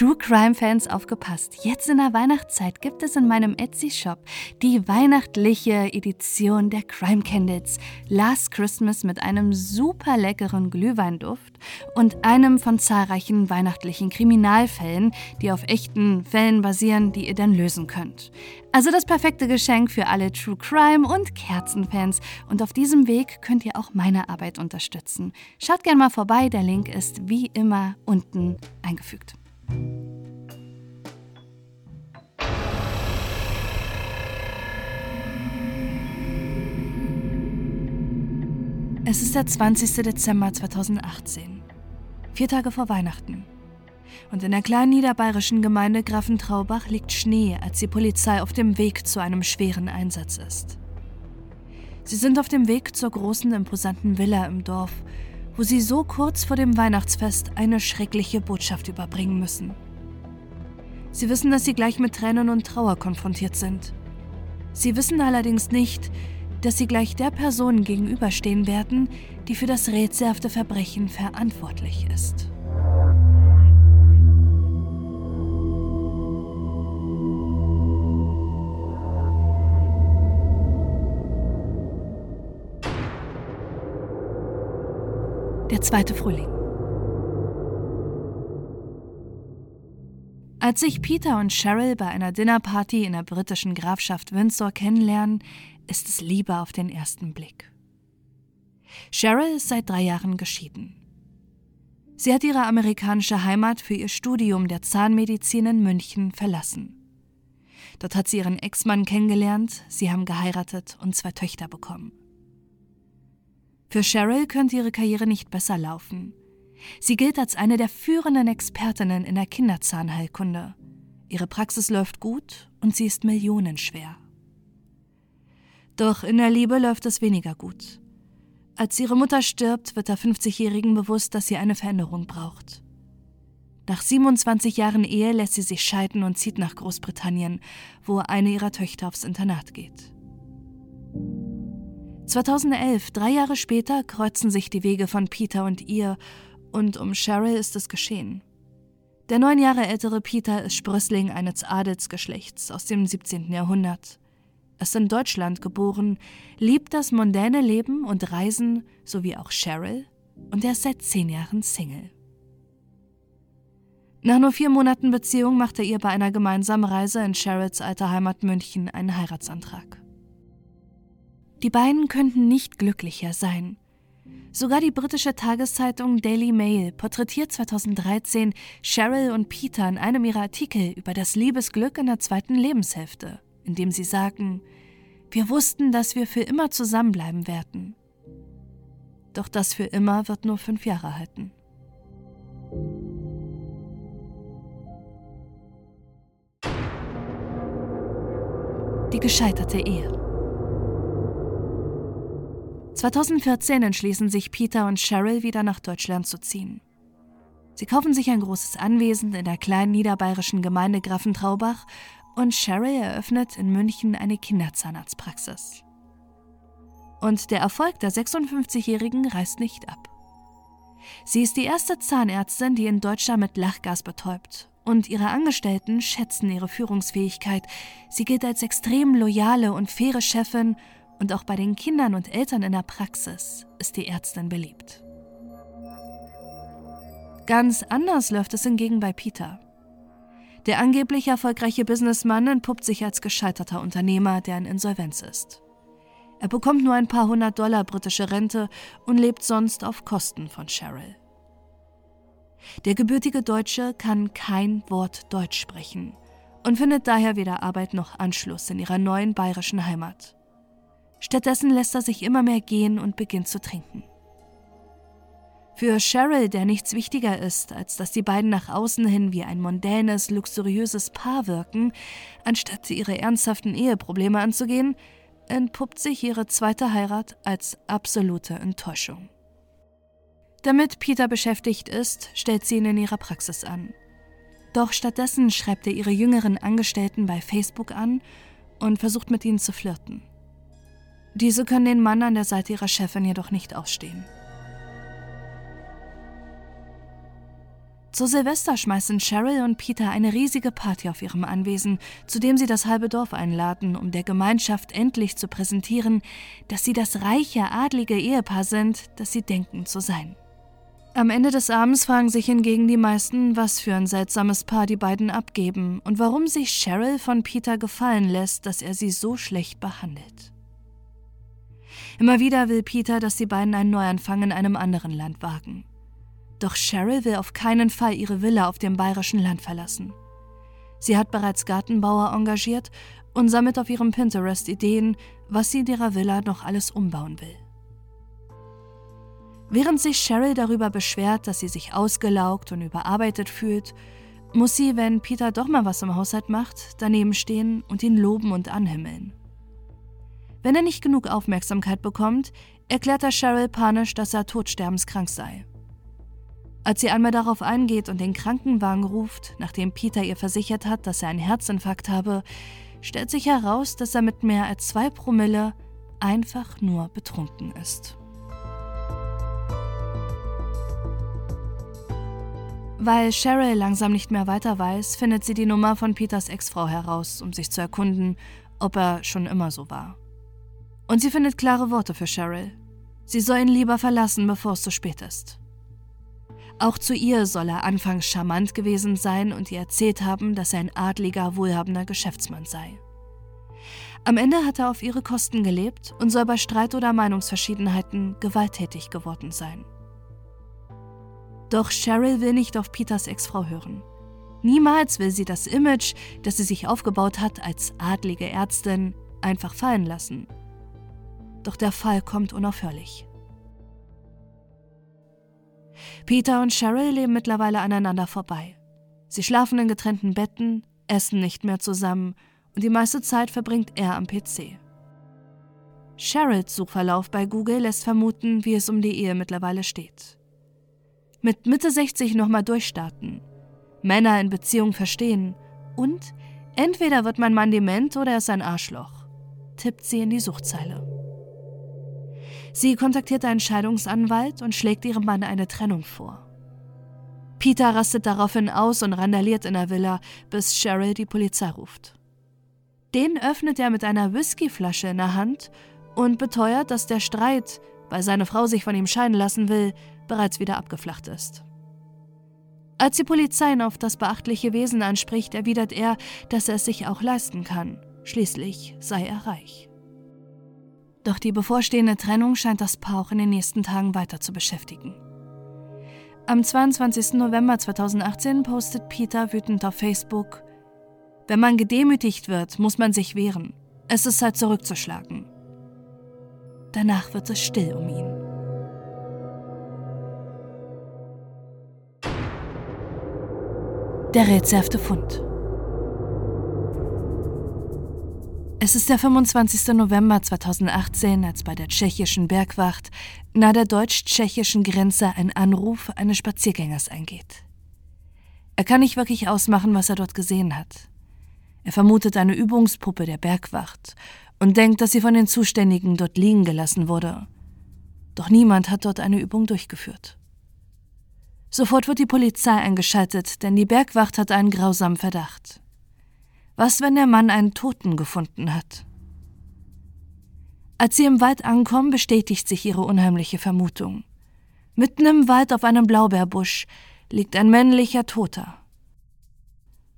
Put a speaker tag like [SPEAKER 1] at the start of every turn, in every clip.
[SPEAKER 1] True Crime Fans aufgepasst. Jetzt in der Weihnachtszeit gibt es in meinem Etsy Shop die weihnachtliche Edition der Crime Candles Last Christmas mit einem super leckeren Glühweinduft und einem von zahlreichen weihnachtlichen Kriminalfällen, die auf echten Fällen basieren, die ihr dann lösen könnt. Also das perfekte Geschenk für alle True Crime und Kerzenfans und auf diesem Weg könnt ihr auch meine Arbeit unterstützen. Schaut gerne mal vorbei, der Link ist wie immer unten eingefügt. Es ist der 20. Dezember 2018, vier Tage vor Weihnachten. Und in der kleinen niederbayerischen Gemeinde Grafentraubach liegt Schnee, als die Polizei auf dem Weg zu einem schweren Einsatz ist. Sie sind auf dem Weg zur großen, imposanten Villa im Dorf, wo sie so kurz vor dem Weihnachtsfest eine schreckliche Botschaft überbringen müssen. Sie wissen, dass sie gleich mit Tränen und Trauer konfrontiert sind. Sie wissen allerdings nicht, dass sie gleich der Person gegenüberstehen werden, die für das rätselhafte Verbrechen verantwortlich ist. Der zweite Frühling. Als sich Peter und Cheryl bei einer Dinnerparty in der britischen Grafschaft Windsor kennenlernen, ist es Liebe auf den ersten Blick. Cheryl ist seit drei Jahren geschieden. Sie hat ihre amerikanische Heimat für ihr Studium der Zahnmedizin in München verlassen. Dort hat sie ihren Ex-Mann kennengelernt, sie haben geheiratet und zwei Töchter bekommen. Für Cheryl könnte ihre Karriere nicht besser laufen. Sie gilt als eine der führenden Expertinnen in der Kinderzahnheilkunde. Ihre Praxis läuft gut und sie ist millionenschwer. Doch in der Liebe läuft es weniger gut. Als ihre Mutter stirbt, wird der 50-Jährigen bewusst, dass sie eine Veränderung braucht. Nach 27 Jahren Ehe lässt sie sich scheiden und zieht nach Großbritannien, wo eine ihrer Töchter aufs Internat geht. 2011, drei Jahre später, kreuzen sich die Wege von Peter und ihr, und um Cheryl ist es geschehen. Der neun Jahre ältere Peter ist Sprössling eines Adelsgeschlechts aus dem 17. Jahrhundert. Er ist in Deutschland geboren, liebt das mondäne Leben und Reisen, sowie auch Cheryl, und er ist seit zehn Jahren Single. Nach nur vier Monaten Beziehung macht er ihr bei einer gemeinsamen Reise in Cheryls alter Heimat München einen Heiratsantrag. Die beiden könnten nicht glücklicher sein. Sogar die britische Tageszeitung Daily Mail porträtiert 2013 Cheryl und Peter in einem ihrer Artikel über das Liebesglück in der zweiten Lebenshälfte, in dem sie sagen, wir wussten, dass wir für immer zusammenbleiben werden. Doch das für immer wird nur fünf Jahre halten. Die gescheiterte Ehe. 2014 entschließen sich Peter und Cheryl wieder nach Deutschland zu ziehen. Sie kaufen sich ein großes Anwesen in der kleinen niederbayerischen Gemeinde Grafentraubach und Cheryl eröffnet in München eine Kinderzahnarztpraxis. Und der Erfolg der 56-Jährigen reißt nicht ab. Sie ist die erste Zahnärztin, die in Deutschland mit Lachgas betäubt. Und ihre Angestellten schätzen ihre Führungsfähigkeit. Sie gilt als extrem loyale und faire Chefin und auch bei den Kindern und Eltern in der Praxis ist die Ärztin beliebt. Ganz anders läuft es hingegen bei Peter. Der angeblich erfolgreiche Businessmann entpuppt sich als gescheiterter Unternehmer, der in Insolvenz ist. Er bekommt nur ein paar hundert Dollar britische Rente und lebt sonst auf Kosten von Cheryl. Der gebürtige Deutsche kann kein Wort Deutsch sprechen und findet daher weder Arbeit noch Anschluss in ihrer neuen bayerischen Heimat. Stattdessen lässt er sich immer mehr gehen und beginnt zu trinken. Für Cheryl, der nichts wichtiger ist, als dass die beiden nach außen hin wie ein mondänes, luxuriöses Paar wirken, anstatt ihre ernsthaften Eheprobleme anzugehen, entpuppt sich ihre zweite Heirat als absolute Enttäuschung. Damit Peter beschäftigt ist, stellt sie ihn in ihrer Praxis an. Doch stattdessen schreibt er ihre jüngeren Angestellten bei Facebook an und versucht mit ihnen zu flirten. Diese können den Mann an der Seite ihrer Chefin jedoch nicht ausstehen. Zu Silvester schmeißen Cheryl und Peter eine riesige Party auf ihrem Anwesen, zu dem sie das halbe Dorf einladen, um der Gemeinschaft endlich zu präsentieren, dass sie das reiche, adlige Ehepaar sind, das sie denken zu sein. Am Ende des Abends fragen sich hingegen die meisten, was für ein seltsames Paar die beiden abgeben und warum sich Cheryl von Peter gefallen lässt, dass er sie so schlecht behandelt. Immer wieder will Peter, dass die beiden einen Neuanfang in einem anderen Land wagen. Doch Cheryl will auf keinen Fall ihre Villa auf dem bayerischen Land verlassen. Sie hat bereits Gartenbauer engagiert und sammelt auf ihrem Pinterest Ideen, was sie in ihrer Villa noch alles umbauen will. Während sich Cheryl darüber beschwert, dass sie sich ausgelaugt und überarbeitet fühlt, muss sie, wenn Peter doch mal was im Haushalt macht, daneben stehen und ihn loben und anhimmeln. Wenn er nicht genug Aufmerksamkeit bekommt, erklärt er Cheryl panisch, dass er todsterbenskrank sei. Als sie einmal darauf eingeht und den Krankenwagen ruft, nachdem Peter ihr versichert hat, dass er einen Herzinfarkt habe, stellt sich heraus, dass er mit mehr als zwei Promille einfach nur betrunken ist. Weil Cheryl langsam nicht mehr weiter weiß, findet sie die Nummer von Peters Ex-Frau heraus, um sich zu erkunden, ob er schon immer so war. Und sie findet klare Worte für Cheryl. Sie soll ihn lieber verlassen, bevor es zu spät ist. Auch zu ihr soll er anfangs charmant gewesen sein und ihr erzählt haben, dass er ein adliger, wohlhabender Geschäftsmann sei. Am Ende hat er auf ihre Kosten gelebt und soll bei Streit oder Meinungsverschiedenheiten gewalttätig geworden sein. Doch Cheryl will nicht auf Peters Ex-Frau hören. Niemals will sie das Image, das sie sich aufgebaut hat als adlige Ärztin, einfach fallen lassen. Doch der Fall kommt unaufhörlich. Peter und Cheryl leben mittlerweile aneinander vorbei. Sie schlafen in getrennten Betten, essen nicht mehr zusammen und die meiste Zeit verbringt er am PC. Cheryls Suchverlauf bei Google lässt vermuten, wie es um die Ehe mittlerweile steht. Mit Mitte 60 nochmal durchstarten, Männer in Beziehung verstehen und entweder wird mein Mann dement oder er ist ein Arschloch, tippt sie in die Suchzeile. Sie kontaktiert einen Scheidungsanwalt und schlägt ihrem Mann eine Trennung vor. Peter rastet daraufhin aus und randaliert in der Villa, bis Cheryl die Polizei ruft. Den öffnet er mit einer Whiskyflasche in der Hand und beteuert, dass der Streit, weil seine Frau sich von ihm scheiden lassen will, bereits wieder abgeflacht ist. Als die Polizei ihn auf das beachtliche Wesen anspricht, erwidert er, dass er es sich auch leisten kann. Schließlich sei er reich. Doch die bevorstehende Trennung scheint das Paar auch in den nächsten Tagen weiter zu beschäftigen. Am 22. November 2018 postet Peter wütend auf Facebook, wenn man gedemütigt wird, muss man sich wehren. Es ist Zeit zurückzuschlagen. Danach wird es still um ihn. Der rätselhafte Fund. Es ist der 25. November 2018, als bei der tschechischen Bergwacht nahe der deutsch-tschechischen Grenze ein Anruf eines Spaziergängers eingeht. Er kann nicht wirklich ausmachen, was er dort gesehen hat. Er vermutet eine Übungspuppe der Bergwacht und denkt, dass sie von den Zuständigen dort liegen gelassen wurde. Doch niemand hat dort eine Übung durchgeführt. Sofort wird die Polizei eingeschaltet, denn die Bergwacht hat einen grausamen Verdacht. Was, wenn der Mann einen Toten gefunden hat? Als sie im Wald ankommen, bestätigt sich ihre unheimliche Vermutung. Mitten im Wald auf einem Blaubeerbusch liegt ein männlicher Toter.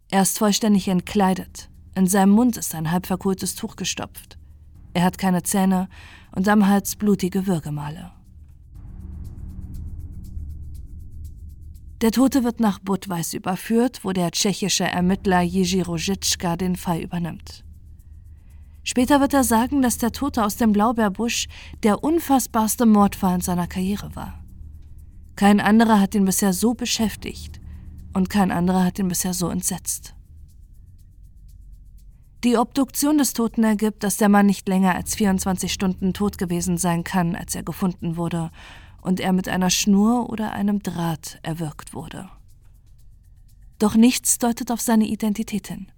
[SPEAKER 1] Er ist vollständig entkleidet. In seinem Mund ist ein halb verkohltes Tuch gestopft. Er hat keine Zähne und am Hals blutige Würgemale. Der Tote wird nach Budweis überführt, wo der tschechische Ermittler Jiří Rožicka den Fall übernimmt. Später wird er sagen, dass der Tote aus dem Blaubeerbusch der unfassbarste Mordfall in seiner Karriere war. Kein anderer hat ihn bisher so beschäftigt und kein anderer hat ihn bisher so entsetzt. Die Obduktion des Toten ergibt, dass der Mann nicht länger als 24 Stunden tot gewesen sein kann, als er gefunden wurde und er mit einer Schnur oder einem Draht erwürgt wurde. Doch nichts deutet auf seine Identität hin.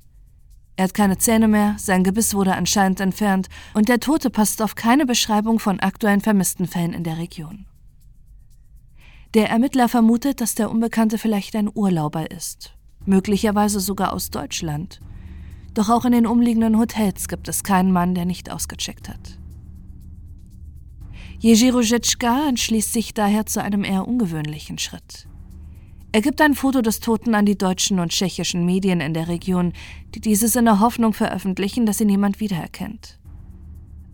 [SPEAKER 1] Er hat keine Zähne mehr, sein Gebiss wurde anscheinend entfernt und der Tote passt auf keine Beschreibung von aktuellen vermissten Fällen in der Region. Der Ermittler vermutet, dass der Unbekannte vielleicht ein Urlauber ist, möglicherweise sogar aus Deutschland. Doch auch in den umliegenden Hotels gibt es keinen Mann, der nicht ausgecheckt hat. Ruzicka entschließt sich daher zu einem eher ungewöhnlichen Schritt. Er gibt ein Foto des Toten an die deutschen und tschechischen Medien in der Region, die dieses in der Hoffnung veröffentlichen, dass ihn niemand wiedererkennt.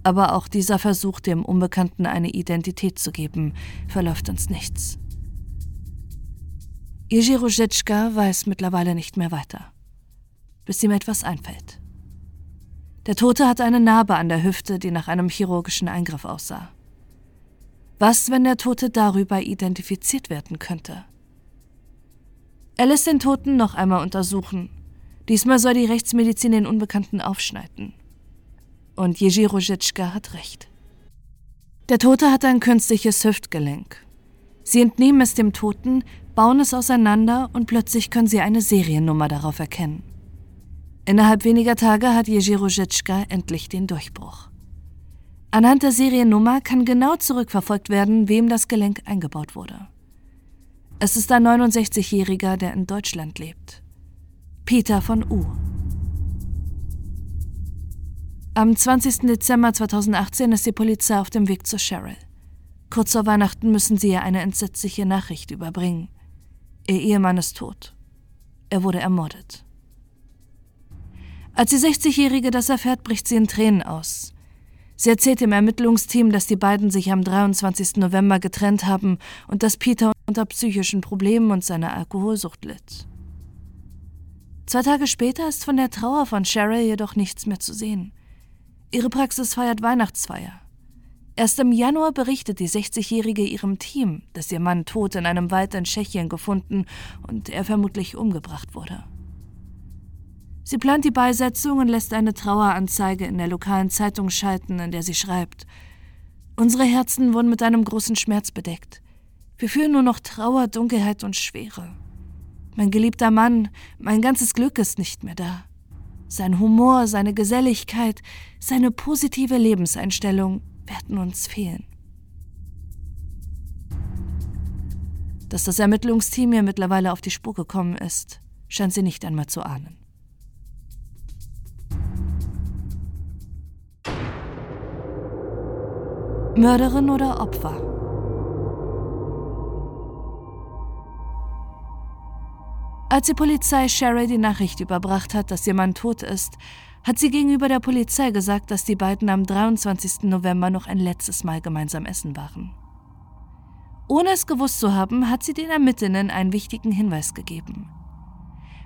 [SPEAKER 1] Aber auch dieser Versuch, dem Unbekannten eine Identität zu geben, verläuft uns nichts. Ruzicka weiß mittlerweile nicht mehr weiter, bis ihm etwas einfällt. Der Tote hat eine Narbe an der Hüfte, die nach einem chirurgischen Eingriff aussah. Was, wenn der Tote darüber identifiziert werden könnte? Er lässt den Toten noch einmal untersuchen. Diesmal soll die Rechtsmedizin den Unbekannten aufschneiden. Und Jerzy Ruzicka hat recht. Der Tote hat ein künstliches Hüftgelenk. Sie entnehmen es dem Toten, bauen es auseinander und plötzlich können sie eine Seriennummer darauf erkennen. Innerhalb weniger Tage hat Jerzy Ruzicka endlich den Durchbruch. Anhand der Seriennummer kann genau zurückverfolgt werden, wem das Gelenk eingebaut wurde. Es ist ein 69-Jähriger, der in Deutschland lebt. Peter von U. Am 20. Dezember 2018 ist die Polizei auf dem Weg zu Cheryl. Kurz vor Weihnachten müssen sie ihr eine entsetzliche Nachricht überbringen. Ihr Ehemann ist tot. Er wurde ermordet. Als die 60-Jährige das erfährt, bricht sie in Tränen aus. Sie erzählt dem Ermittlungsteam, dass die beiden sich am 23. November getrennt haben und dass Peter unter psychischen Problemen und seiner Alkoholsucht litt. Zwei Tage später ist von der Trauer von Cheryl jedoch nichts mehr zu sehen. Ihre Praxis feiert Weihnachtsfeier. Erst im Januar berichtet die 60-Jährige ihrem Team, dass ihr Mann tot in einem Wald in Tschechien gefunden und er vermutlich umgebracht wurde. Sie plant die Beisetzung und lässt eine Traueranzeige in der lokalen Zeitung schalten, in der sie schreibt: Unsere Herzen wurden mit einem großen Schmerz bedeckt. Wir fühlen nur noch Trauer, Dunkelheit und Schwere. Mein geliebter Mann, mein ganzes Glück ist nicht mehr da. Sein Humor, seine Geselligkeit, seine positive Lebenseinstellung werden uns fehlen. Dass das Ermittlungsteam ihr mittlerweile auf die Spur gekommen ist, scheint sie nicht einmal zu ahnen. Mörderin oder Opfer? Als die Polizei Sherry die Nachricht überbracht hat, dass ihr Mann tot ist, hat sie gegenüber der Polizei gesagt, dass die beiden am 23. November noch ein letztes Mal gemeinsam essen waren. Ohne es gewusst zu haben, hat sie den Ermittlern einen wichtigen Hinweis gegeben.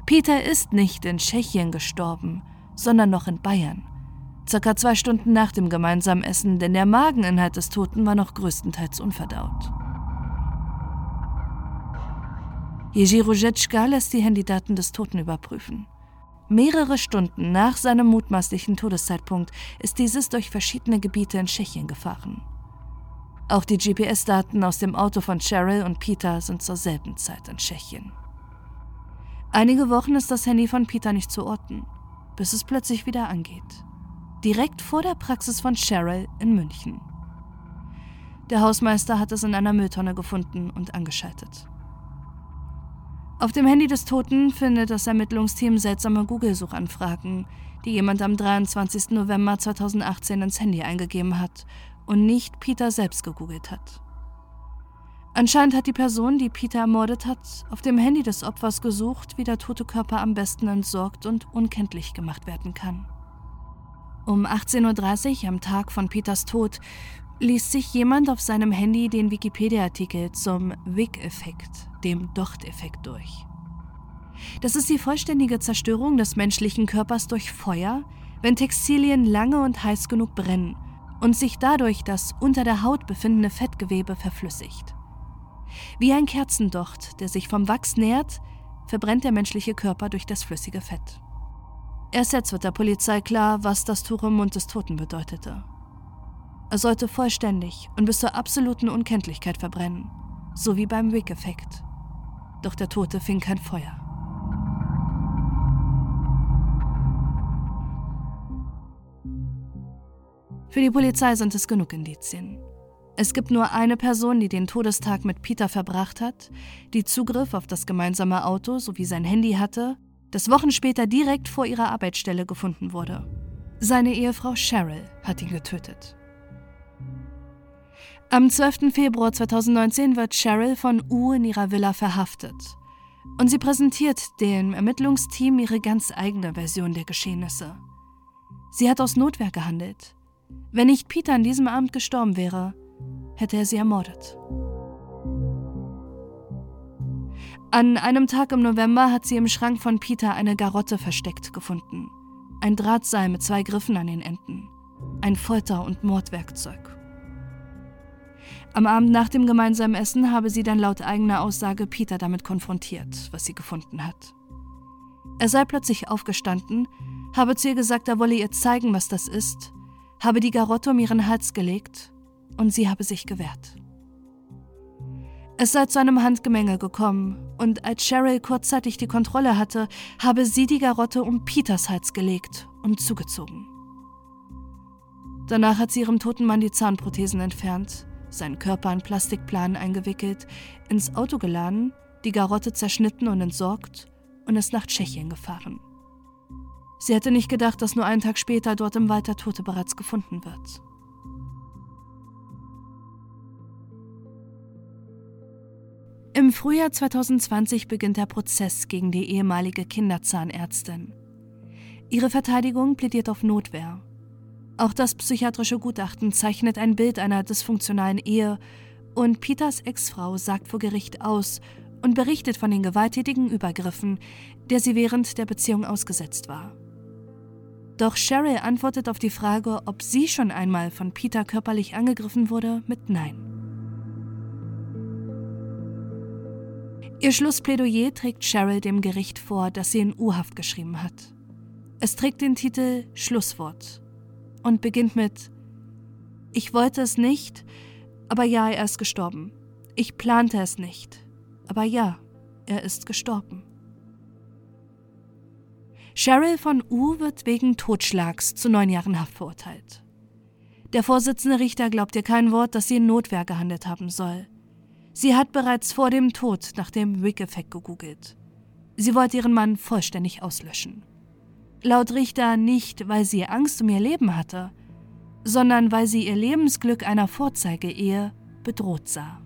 [SPEAKER 1] Peter ist nicht in Tschechien gestorben, sondern noch in Bayern. Circa zwei Stunden nach dem gemeinsamen Essen, denn der Mageninhalt des Toten war noch größtenteils unverdaut. Jerzy Ruzecka lässt die Handydaten des Toten überprüfen. Mehrere Stunden nach seinem mutmaßlichen Todeszeitpunkt ist dieses durch verschiedene Gebiete in Tschechien gefahren. Auch die GPS-Daten aus dem Auto von Cheryl und Peter sind zur selben Zeit in Tschechien. Einige Wochen ist das Handy von Peter nicht zu orten, bis es plötzlich wieder angeht. Direkt vor der Praxis von Cheryl in München. Der Hausmeister hat es in einer Mülltonne gefunden und angeschaltet. Auf dem Handy des Toten findet das Ermittlungsteam seltsame Google-Suchanfragen, die jemand am 23. November 2018 ins Handy eingegeben hat und nicht Peter selbst gegoogelt hat. Anscheinend hat die Person, die Peter ermordet hat, auf dem Handy des Opfers gesucht, wie der tote Körper am besten entsorgt und unkenntlich gemacht werden kann. Um 18.30 Uhr am Tag von Peters Tod liest sich jemand auf seinem Handy den Wikipedia-Artikel zum Wick-Effekt, dem Docht-Effekt, durch. Das ist die vollständige Zerstörung des menschlichen Körpers durch Feuer, wenn Textilien lange und heiß genug brennen und sich dadurch das unter der Haut befindende Fettgewebe verflüssigt. Wie ein Kerzendocht, der sich vom Wachs nährt, verbrennt der menschliche Körper durch das flüssige Fett. Erst jetzt wird der Polizei klar, was das Tuch im Mund des Toten bedeutete. Er sollte vollständig und bis zur absoluten Unkenntlichkeit verbrennen, so wie beim Wick-Effekt. Doch der Tote fing kein Feuer. Für die Polizei sind es genug Indizien. Es gibt nur eine Person, die den Todestag mit Peter verbracht hat, die Zugriff auf das gemeinsame Auto sowie sein Handy hatte, das Wochen später direkt vor ihrer Arbeitsstelle gefunden wurde. Seine Ehefrau Cheryl hat ihn getötet. Am 12. Februar 2019 wird Cheryl von U in ihrer Villa verhaftet. Und sie präsentiert dem Ermittlungsteam ihre ganz eigene Version der Geschehnisse. Sie hat aus Notwehr gehandelt. Wenn nicht Peter an diesem Abend gestorben wäre, hätte er sie ermordet. An einem Tag im November hat sie im Schrank von Peter eine Garotte versteckt gefunden. Ein Drahtseil mit zwei Griffen an den Enden. Ein Folter- und Mordwerkzeug. Am Abend nach dem gemeinsamen Essen habe sie dann laut eigener Aussage Peter damit konfrontiert, was sie gefunden hat. Er sei plötzlich aufgestanden, habe zu ihr gesagt, er wolle ihr zeigen, was das ist, habe die Garotte um ihren Hals gelegt und sie habe sich gewehrt. Es sei zu einem Handgemenge gekommen, und als Cheryl kurzzeitig die Kontrolle hatte, habe sie die Garotte um Peters Hals gelegt und zugezogen. Danach hat sie ihrem toten Mann die Zahnprothesen entfernt, seinen Körper in Plastikplanen eingewickelt, ins Auto geladen, die Garotte zerschnitten und entsorgt und ist nach Tschechien gefahren. Sie hätte nicht gedacht, dass nur einen Tag später dort im Wald der Tote bereits gefunden wird. Im Frühjahr 2020 beginnt der Prozess gegen die ehemalige Kinderzahnärztin. Ihre Verteidigung plädiert auf Notwehr. Auch das psychiatrische Gutachten zeichnet ein Bild einer dysfunktionalen Ehe und Peters Ex-Frau sagt vor Gericht aus und berichtet von den gewalttätigen Übergriffen, der sie während der Beziehung ausgesetzt war. Doch Cheryl antwortet auf die Frage, ob sie schon einmal von Peter körperlich angegriffen wurde, mit Nein. Ihr Schlussplädoyer trägt Cheryl dem Gericht vor, das sie in U-Haft geschrieben hat. Es trägt den Titel Schlusswort und beginnt mit Ich wollte es nicht, aber ja, er ist gestorben. Ich plante es nicht, aber ja, er ist gestorben. Cheryl von U wird wegen Totschlags zu neun Jahren Haft verurteilt. Der Vorsitzende Richter glaubt ihr kein Wort, dass sie in Notwehr gehandelt haben soll. Sie hat bereits vor dem Tod nach dem Wick-Effekt gegoogelt. Sie wollte ihren Mann vollständig auslöschen. Laut Richter nicht, weil sie Angst um ihr Leben hatte, sondern weil sie ihr Lebensglück einer Vorzeige-Ehe bedroht sah.